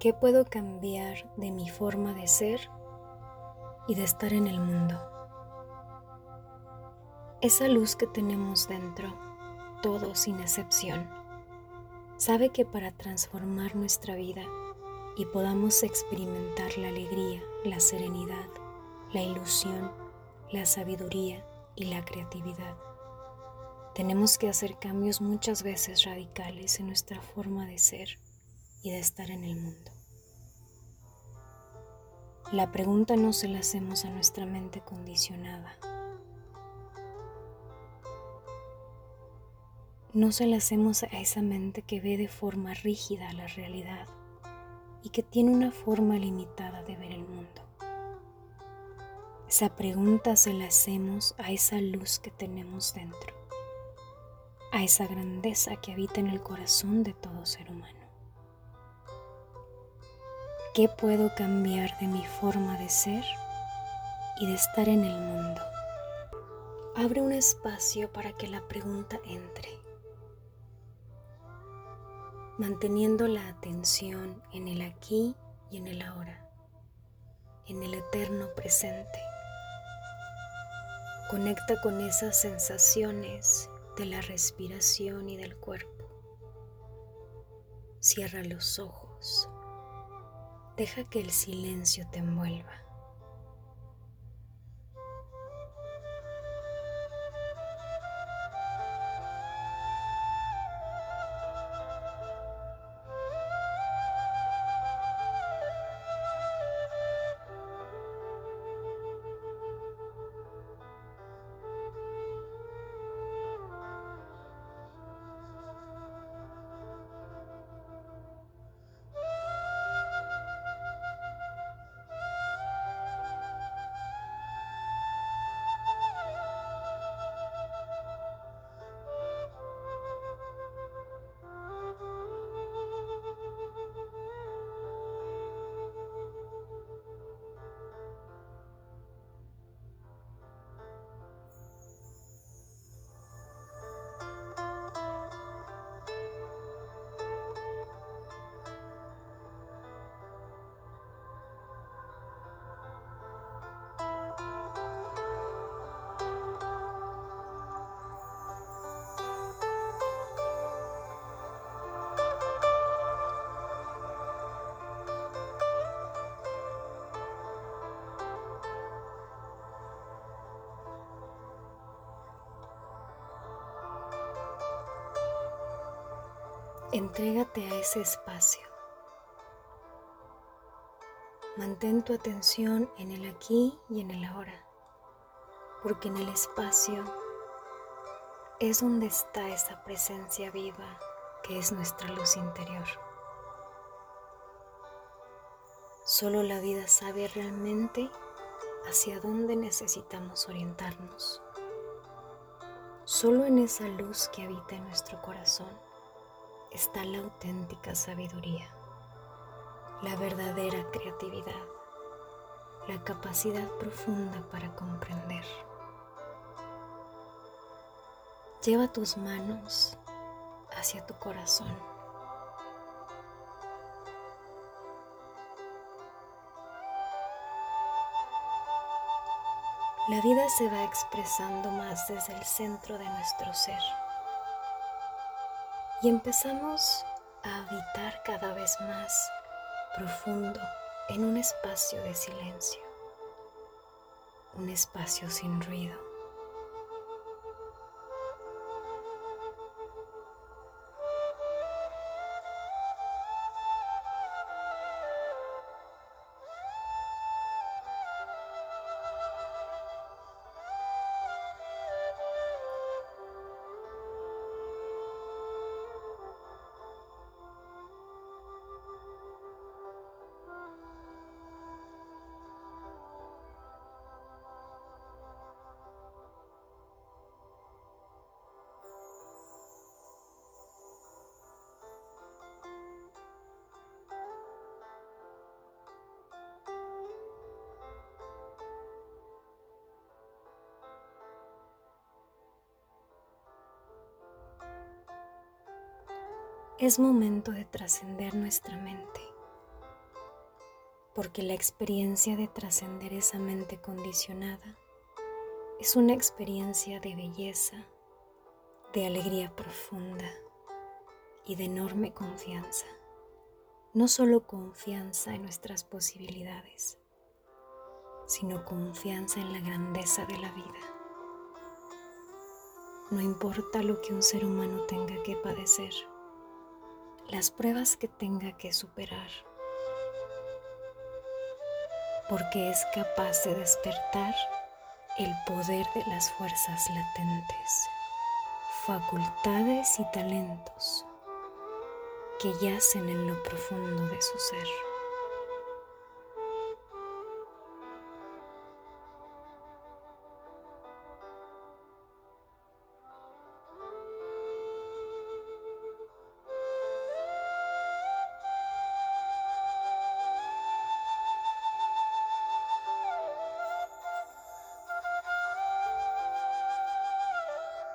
¿Qué puedo cambiar de mi forma de ser y de estar en el mundo? Esa luz que tenemos dentro, todo sin excepción, sabe que para transformar nuestra vida y podamos experimentar la alegría, la serenidad, la ilusión, la sabiduría y la creatividad, tenemos que hacer cambios muchas veces radicales en nuestra forma de ser y de estar en el mundo. La pregunta no se la hacemos a nuestra mente condicionada. No se la hacemos a esa mente que ve de forma rígida la realidad y que tiene una forma limitada de ver el mundo. Esa pregunta se la hacemos a esa luz que tenemos dentro, a esa grandeza que habita en el corazón de todo ser humano. ¿Qué puedo cambiar de mi forma de ser y de estar en el mundo? Abre un espacio para que la pregunta entre, manteniendo la atención en el aquí y en el ahora, en el eterno presente. Conecta con esas sensaciones de la respiración y del cuerpo. Cierra los ojos. Deja que el silencio te envuelva. Entrégate a ese espacio. Mantén tu atención en el aquí y en el ahora, porque en el espacio es donde está esa presencia viva que es nuestra luz interior. Solo la vida sabe realmente hacia dónde necesitamos orientarnos. Solo en esa luz que habita en nuestro corazón está la auténtica sabiduría, la verdadera creatividad, la capacidad profunda para comprender. Lleva tus manos hacia tu corazón. La vida se va expresando más desde el centro de nuestro ser y empezamos a habitar cada vez más profundo en un espacio de silencio, un espacio sin ruido. Es momento de trascender nuestra mente porque la experiencia de trascender esa mente condicionada es una experiencia de belleza, de alegría profunda y de enorme confianza. No solo confianza en nuestras posibilidades, sino confianza en la grandeza de la vida. No importa lo que un ser humano tenga que padecer, las pruebas que tenga que superar, porque es capaz de despertar el poder de las fuerzas latentes, facultades y talentos que yacen en lo profundo de su ser.